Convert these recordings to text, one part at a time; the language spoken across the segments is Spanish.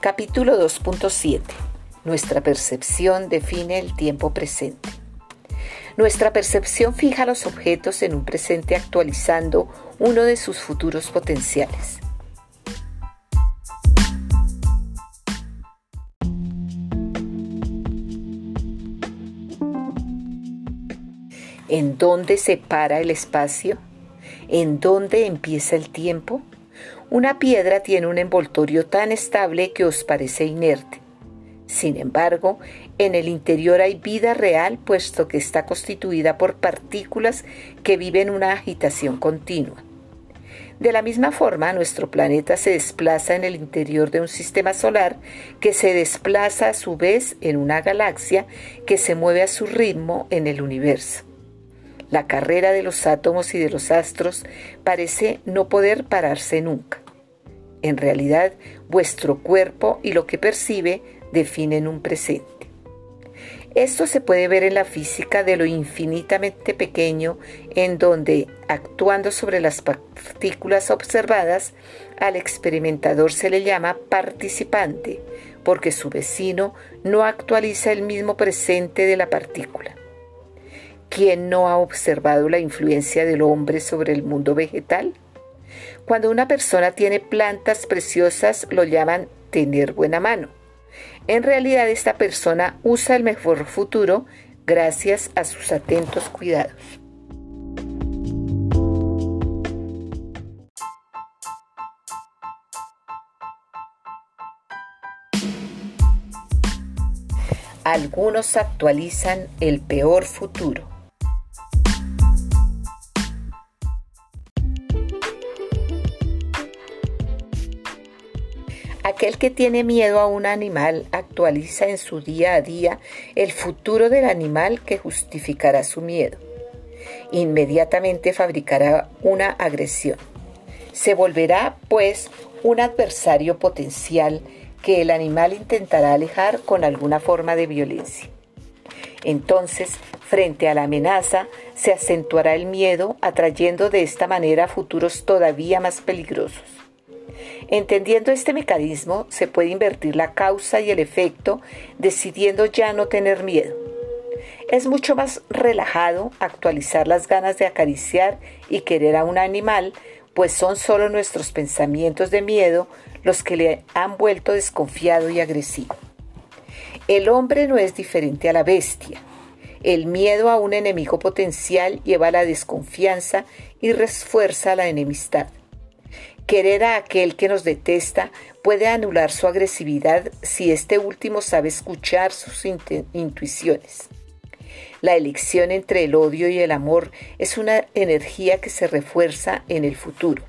Capítulo 2.7. Nuestra percepción define el tiempo presente. Nuestra percepción fija los objetos en un presente actualizando uno de sus futuros potenciales. ¿En dónde se para el espacio? ¿En dónde empieza el tiempo? Una piedra tiene un envoltorio tan estable que os parece inerte. Sin embargo, en el interior hay vida real puesto que está constituida por partículas que viven una agitación continua. De la misma forma, nuestro planeta se desplaza en el interior de un sistema solar que se desplaza a su vez en una galaxia que se mueve a su ritmo en el universo. La carrera de los átomos y de los astros parece no poder pararse nunca. En realidad, vuestro cuerpo y lo que percibe definen un presente. Esto se puede ver en la física de lo infinitamente pequeño, en donde, actuando sobre las partículas observadas, al experimentador se le llama participante, porque su vecino no actualiza el mismo presente de la partícula. ¿Quién no ha observado la influencia del hombre sobre el mundo vegetal? Cuando una persona tiene plantas preciosas lo llaman tener buena mano. En realidad esta persona usa el mejor futuro gracias a sus atentos cuidados. Algunos actualizan el peor futuro. Aquel que tiene miedo a un animal actualiza en su día a día el futuro del animal que justificará su miedo. Inmediatamente fabricará una agresión. Se volverá, pues, un adversario potencial que el animal intentará alejar con alguna forma de violencia. Entonces, frente a la amenaza, se acentuará el miedo, atrayendo de esta manera futuros todavía más peligrosos. Entendiendo este mecanismo, se puede invertir la causa y el efecto, decidiendo ya no tener miedo. Es mucho más relajado actualizar las ganas de acariciar y querer a un animal, pues son solo nuestros pensamientos de miedo los que le han vuelto desconfiado y agresivo. El hombre no es diferente a la bestia. El miedo a un enemigo potencial lleva a la desconfianza y refuerza la enemistad. Querer a aquel que nos detesta puede anular su agresividad si éste último sabe escuchar sus intuiciones. La elección entre el odio y el amor es una energía que se refuerza en el futuro.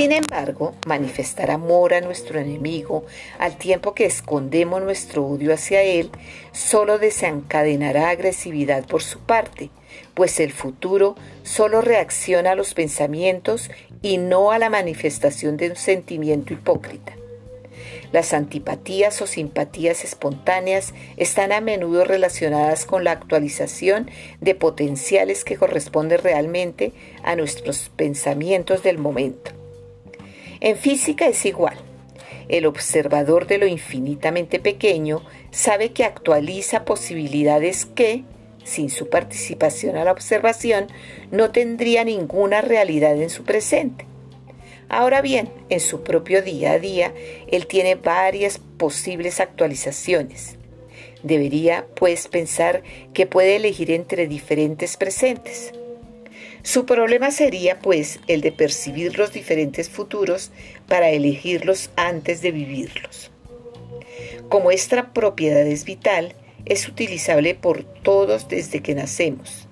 Sin embargo, manifestar amor a nuestro enemigo al tiempo que escondemos nuestro odio hacia él solo desencadenará agresividad por su parte, pues el futuro solo reacciona a los pensamientos y no a la manifestación de un sentimiento hipócrita. Las antipatías o simpatías espontáneas están a menudo relacionadas con la actualización de potenciales que corresponden realmente a nuestros pensamientos del momento. En física es igual. El observador de lo infinitamente pequeño sabe que actualiza posibilidades que, sin su participación a la observación, no tendría ninguna realidad en su presente. Ahora bien, en su propio día a día, él tiene varias posibles actualizaciones. Debería, pues, pensar que puede elegir entre diferentes presentes. Su problema sería, pues, el de percibir los diferentes futuros para elegirlos antes de vivirlos. Como esta propiedad es vital, es utilizable por todos desde que nacemos.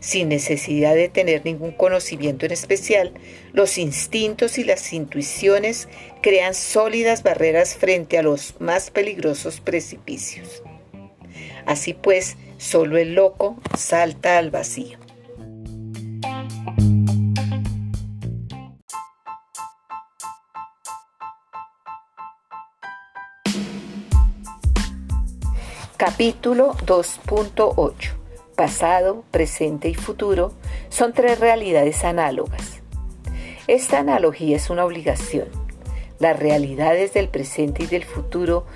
Sin necesidad de tener ningún conocimiento en especial, los instintos y las intuiciones crean sólidas barreras frente a los más peligrosos precipicios. Así pues, solo el loco salta al vacío. Capítulo 2.8 pasado, presente y futuro, son tres realidades análogas. Esta analogía es una obligación. Las realidades del presente y del futuro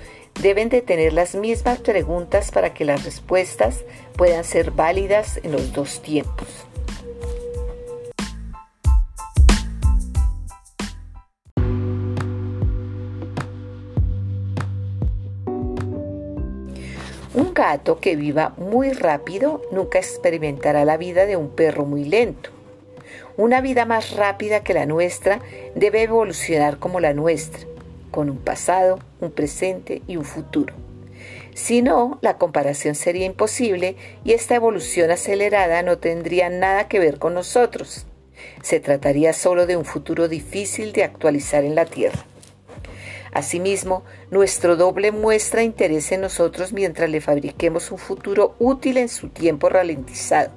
deben de tener las mismas preguntas para que las respuestas puedan ser válidas en los dos tiempos. Un gato que viva muy rápido nunca experimentará la vida de un perro muy lento. Una vida más rápida que la nuestra debe evolucionar como la nuestra, con un pasado, un presente y un futuro. Si no, la comparación sería imposible y esta evolución acelerada no tendría nada que ver con nosotros. Se trataría solo de un futuro difícil de actualizar en la Tierra. Asimismo, nuestro doble muestra interés en nosotros mientras le fabriquemos un futuro útil en su tiempo ralentizado.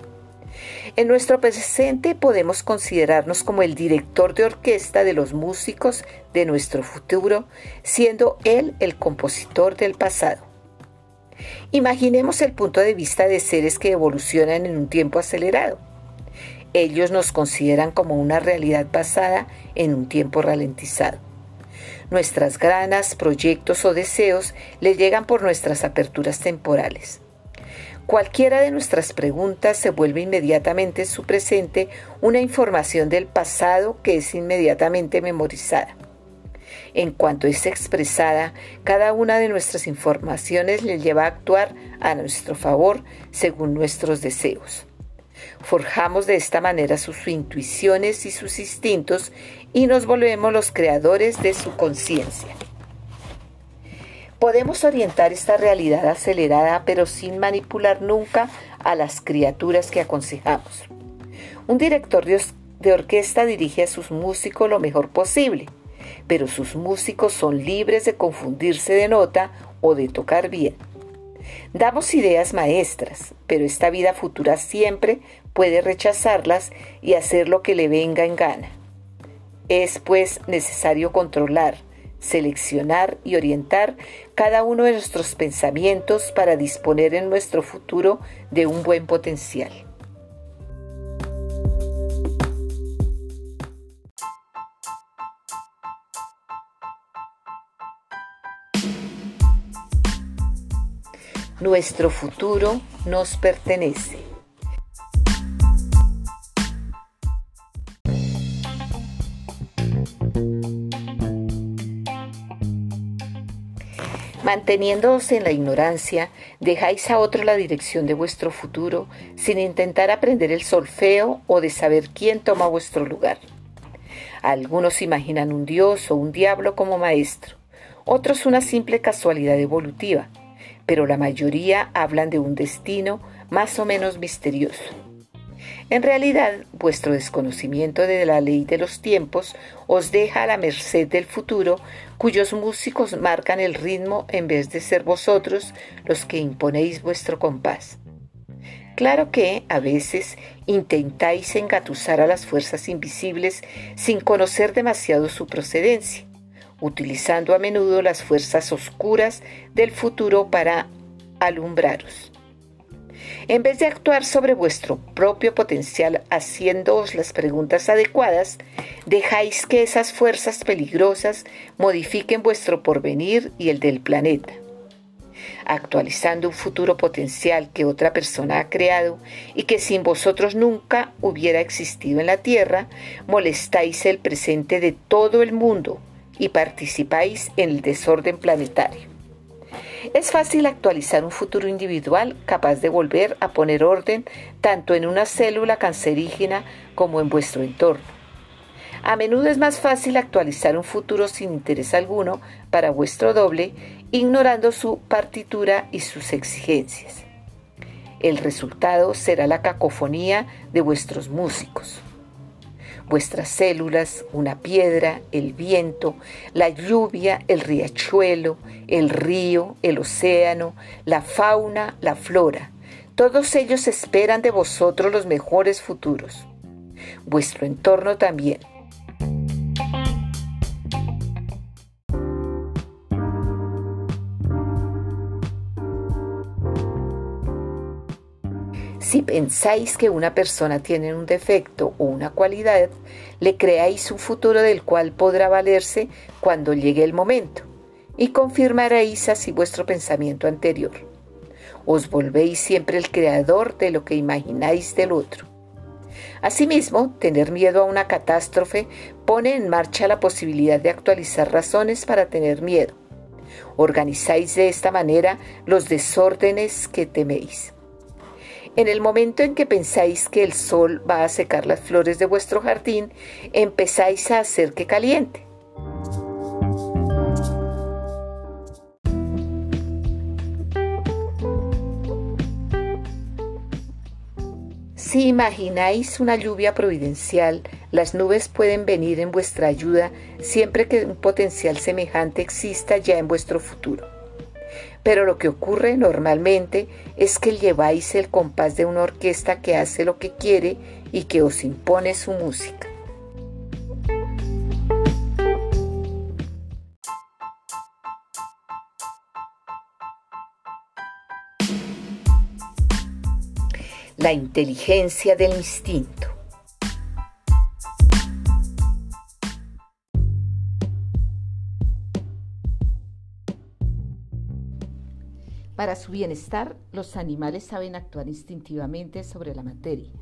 En nuestro presente podemos considerarnos como el director de orquesta de los músicos de nuestro futuro, siendo él el compositor del pasado. Imaginemos el punto de vista de seres que evolucionan en un tiempo acelerado. Ellos nos consideran como una realidad pasada en un tiempo ralentizado. Nuestras ganas, proyectos o deseos le llegan por nuestras aperturas temporales. Cualquiera de nuestras preguntas se vuelve inmediatamente en su presente una información del pasado que es inmediatamente memorizada. En cuanto es expresada, cada una de nuestras informaciones le lleva a actuar a nuestro favor según nuestros deseos. Forjamos de esta manera sus intuiciones y sus instintos y nos volvemos los creadores de su conciencia. Podemos orientar esta realidad acelerada pero sin manipular nunca a las criaturas que aconsejamos. Un director de, orquesta dirige a sus músicos lo mejor posible, pero sus músicos son libres de confundirse de nota o de tocar bien. Damos ideas maestras, pero esta vida futura siempre puede rechazarlas y hacer lo que le venga en gana. Es pues necesario controlar, seleccionar y orientar cada uno de nuestros pensamientos para disponer en nuestro futuro de un buen potencial. Nuestro futuro nos pertenece. Manteniéndoos en la ignorancia, dejáis a otro la dirección de vuestro futuro sin intentar aprender el solfeo o de saber quién toma vuestro lugar. Algunos imaginan un dios o un diablo como maestro, otros una simple casualidad evolutiva, pero la mayoría hablan de un destino más o menos misterioso. En realidad, vuestro desconocimiento de la ley de los tiempos os deja a la merced del futuro, cuyos músicos marcan el ritmo en vez de ser vosotros los que imponéis vuestro compás. Claro que, a veces, intentáis engatusar a las fuerzas invisibles sin conocer demasiado su procedencia, utilizando a menudo las fuerzas oscuras del futuro para alumbraros. En vez de actuar sobre vuestro propio potencial haciéndoos las preguntas adecuadas, dejáis que esas fuerzas peligrosas modifiquen vuestro porvenir y el del planeta. Actualizando un futuro potencial que otra persona ha creado y que sin vosotros nunca hubiera existido en la Tierra, molestáis el presente de todo el mundo y participáis en el desorden planetario. Es fácil actualizar un futuro individual capaz de volver a poner orden tanto en una célula cancerígena como en vuestro entorno. A menudo es más fácil actualizar un futuro sin interés alguno para vuestro doble, ignorando su partitura y sus exigencias. El resultado será la cacofonía de vuestros músicos vuestras células, una piedra, el viento, la lluvia, el riachuelo, el río, el océano, la fauna, la flora. Todos ellos esperan de vosotros los mejores futuros. Vuestro entorno también. Si pensáis que una persona tiene un defecto o una cualidad, le creáis un futuro del cual podrá valerse cuando llegue el momento, y confirmaréis así vuestro pensamiento anterior. Os volvéis siempre el creador de lo que imagináis del otro. Asimismo, tener miedo a una catástrofe pone en marcha la posibilidad de actualizar razones para tener miedo. Organizáis de esta manera los desórdenes que teméis. En el momento en que pensáis que el sol va a secar las flores de vuestro jardín, empezáis a hacer que caliente. Si imagináis una lluvia providencial, las nubes pueden venir en vuestra ayuda siempre que un potencial semejante exista ya en vuestro futuro. Pero lo que ocurre normalmente es que lleváis el compás de una orquesta que hace lo que quiere y que os impone su música. La inteligencia del instinto. Para su bienestar, los animales saben actuar instintivamente sobre la materia.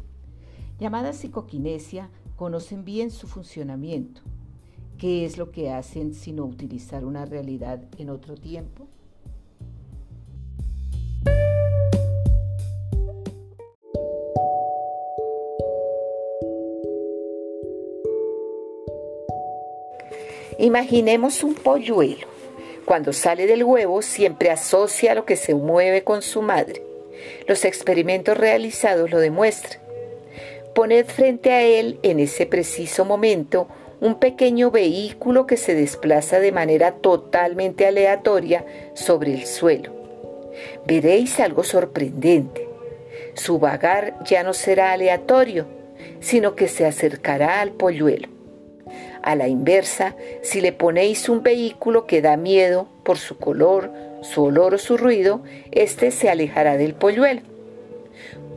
Llamada psicoquinesia, conocen bien su funcionamiento. ¿Qué es lo que hacen sino utilizar una realidad en otro tiempo? Imaginemos un polluelo cuando sale del huevo siempre asocia lo que se mueve con su madre. Los experimentos realizados lo demuestran. Poned frente a él en ese preciso momento un pequeño vehículo que se desplaza de manera totalmente aleatoria sobre el suelo. Veréis algo sorprendente. Su vagar ya no será aleatorio, sino que se acercará al polluelo. A la inversa, si le ponéis un vehículo que da miedo por su color, su olor o su ruido, éste se alejará del polluelo.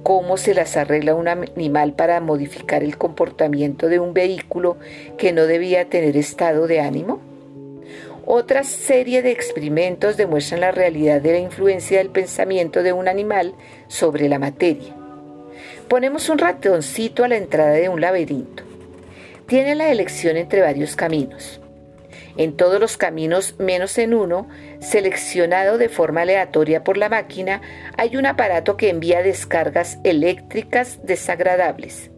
¿Cómo se las arregla un animal para modificar el comportamiento de un vehículo que no debía tener estado de ánimo? Otra serie de experimentos demuestran la realidad de la influencia del pensamiento de un animal sobre la materia. Ponemos un ratoncito a la entrada de un laberinto tiene la elección entre varios caminos. En todos los caminos, menos en uno, seleccionado de forma aleatoria por la máquina, hay un aparato que envía descargas eléctricas desagradables.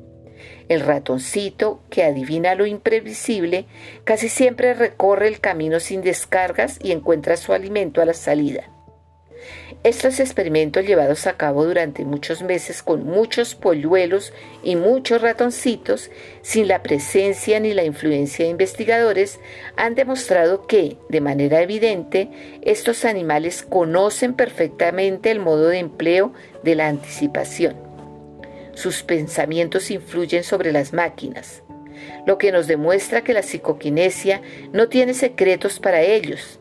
El ratoncito, que adivina lo imprevisible, casi siempre recorre el camino sin descargas y encuentra su alimento a la salida. Estos experimentos llevados a cabo durante muchos meses con muchos polluelos y muchos ratoncitos, sin la presencia ni la influencia de investigadores, han demostrado que, de manera evidente, estos animales conocen perfectamente el modo de empleo de la anticipación. Sus pensamientos influyen sobre las máquinas, lo que nos demuestra que la psicoquinesia no tiene secretos para ellos,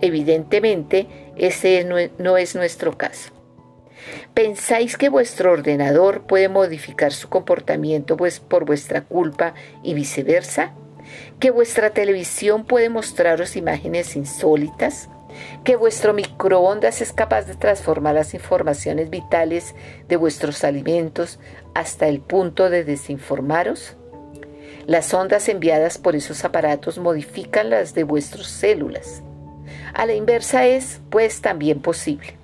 Evidentemente, ese no es nuestro caso. ¿Pensáis que vuestro ordenador puede modificar su comportamiento pues, por vuestra culpa y viceversa? ¿Que vuestra televisión puede mostraros imágenes insólitas? ¿Que vuestro microondas es capaz de transformar las informaciones vitales de vuestros alimentos hasta el punto de desinformaros? Las ondas enviadas por esos aparatos modifican las de vuestras células. A la inversa es, pues, también posible.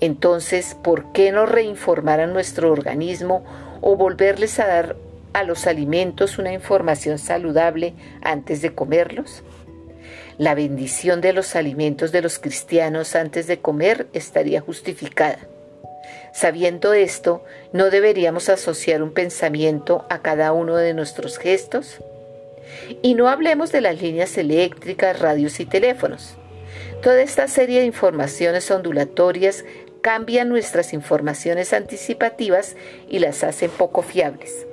Entonces, ¿por qué no reinformar a nuestro organismo o volverles a dar a los alimentos una información saludable antes de comerlos? La bendición de los alimentos de los cristianos antes de comer estaría justificada. Sabiendo esto, ¿no deberíamos asociar un pensamiento a cada uno de nuestros gestos? Y no hablemos de las líneas eléctricas, radios y teléfonos. Toda esta serie de informaciones ondulatorias cambian nuestras informaciones anticipativas y las hacen poco fiables.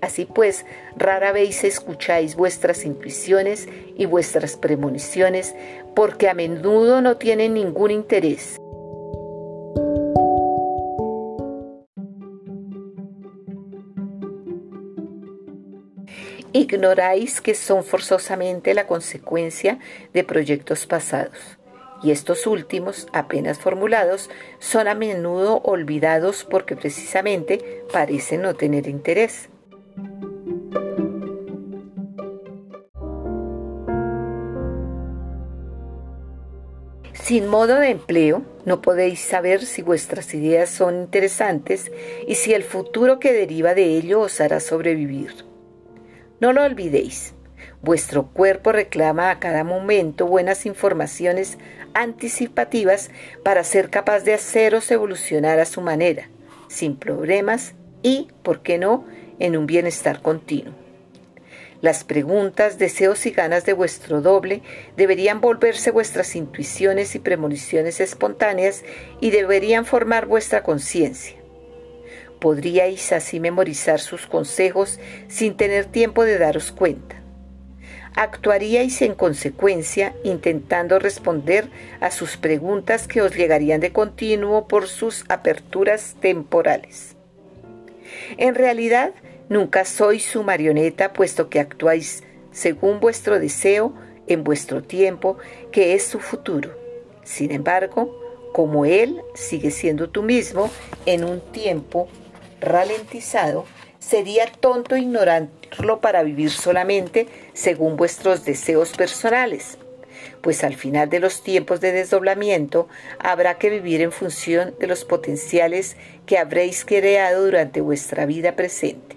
Así pues, rara vez escucháis vuestras intuiciones y vuestras premoniciones porque a menudo no tienen ningún interés. Ignoráis que son forzosamente la consecuencia de proyectos pasados y estos últimos, apenas formulados, son a menudo olvidados porque precisamente parecen no tener interés. Sin modo de empleo, no podéis saber si vuestras ideas son interesantes y si el futuro que deriva de ello os hará sobrevivir. No lo olvidéis, vuestro cuerpo reclama a cada momento buenas informaciones anticipativas para ser capaz de haceros evolucionar a su manera, sin problemas y, por qué no, en un bienestar continuo. Las preguntas, deseos y ganas de vuestro doble deberían volverse vuestras intuiciones y premoniciones espontáneas y deberían formar vuestra conciencia. Podríais así memorizar sus consejos sin tener tiempo de daros cuenta. Actuaríais en consecuencia intentando responder a sus preguntas que os llegarían de continuo por sus aperturas temporales. En realidad, Nunca sois su marioneta, puesto que actuáis según vuestro deseo en vuestro tiempo, que es su futuro. Sin embargo, como Él sigue siendo tú mismo en un tiempo ralentizado, sería tonto ignorarlo para vivir solamente según vuestros deseos personales, pues al final de los tiempos de desdoblamiento habrá que vivir en función de los potenciales que habréis creado durante vuestra vida presente.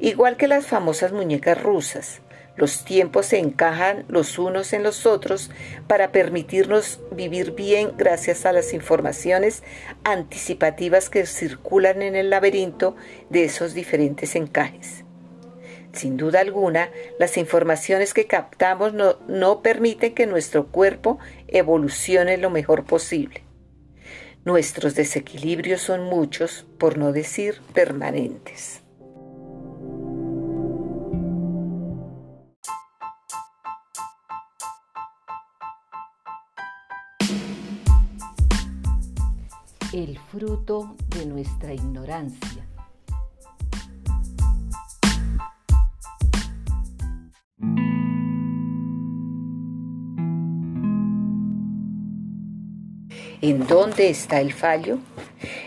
Igual que las famosas muñecas rusas, los tiempos se encajan los unos en los otros para permitirnos vivir bien gracias a las informaciones anticipativas que circulan en el laberinto de esos diferentes encajes. Sin duda alguna, las informaciones que captamos no, no permiten que nuestro cuerpo evolucione lo mejor posible. Nuestros desequilibrios son muchos, por no decir permanentes. El fruto de nuestra ignorancia. ¿En dónde está el fallo?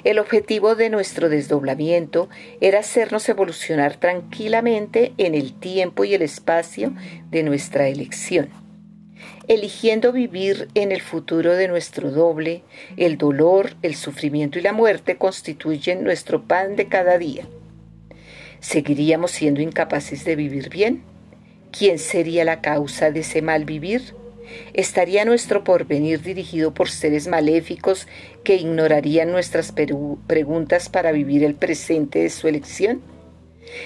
El objetivo de nuestro desdoblamiento era hacernos evolucionar tranquilamente en el tiempo y el espacio de nuestra elección eligiendo vivir en el futuro de nuestro doble, el dolor, el sufrimiento y la muerte constituyen nuestro pan de cada día. ¿Seguiríamos siendo incapaces de vivir bien? ¿Quién sería la causa de ese mal vivir? ¿Estaría nuestro porvenir dirigido por seres maléficos que ignorarían nuestras preguntas para vivir el presente de su elección?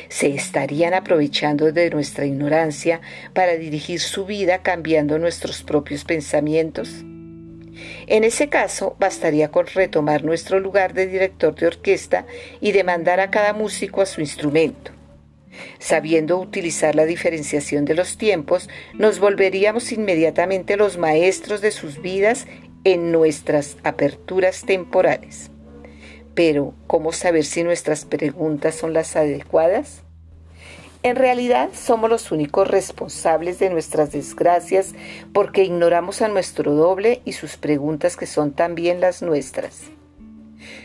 Se estarían aprovechando de nuestra ignorancia para dirigir su vida cambiando nuestros propios pensamientos. En ese caso, bastaría con retomar nuestro lugar de director de orquesta y demandar a cada músico a su instrumento. Sabiendo utilizar la diferenciación de los tiempos, nos volveríamos inmediatamente los maestros de sus vidas en nuestras aperturas temporales. Pero, ¿cómo saber si nuestras preguntas son las adecuadas? En realidad somos los únicos responsables de nuestras desgracias porque ignoramos a nuestro doble y sus preguntas que son también las nuestras.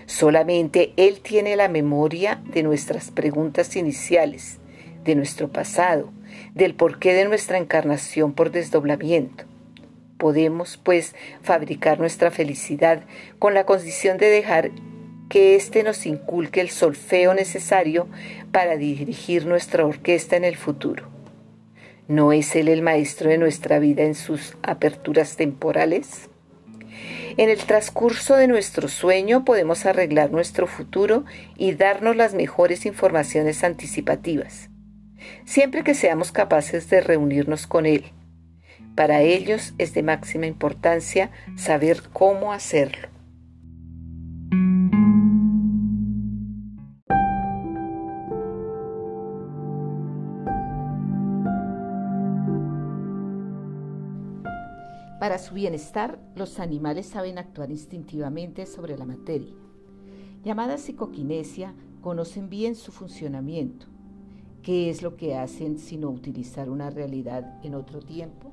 Solamente Él tiene la memoria de nuestras preguntas iniciales, de nuestro pasado, del porqué de nuestra encarnación por desdoblamiento. Podemos, pues, fabricar nuestra felicidad con la condición de dejar que éste nos inculque el solfeo necesario para dirigir nuestra orquesta en el futuro. ¿No es Él el maestro de nuestra vida en sus aperturas temporales? En el transcurso de nuestro sueño podemos arreglar nuestro futuro y darnos las mejores informaciones anticipativas, siempre que seamos capaces de reunirnos con Él. Para ellos es de máxima importancia saber cómo hacerlo. Para su bienestar, los animales saben actuar instintivamente sobre la materia. Llamada psicoquinesia, conocen bien su funcionamiento. ¿Qué es lo que hacen sino utilizar una realidad en otro tiempo?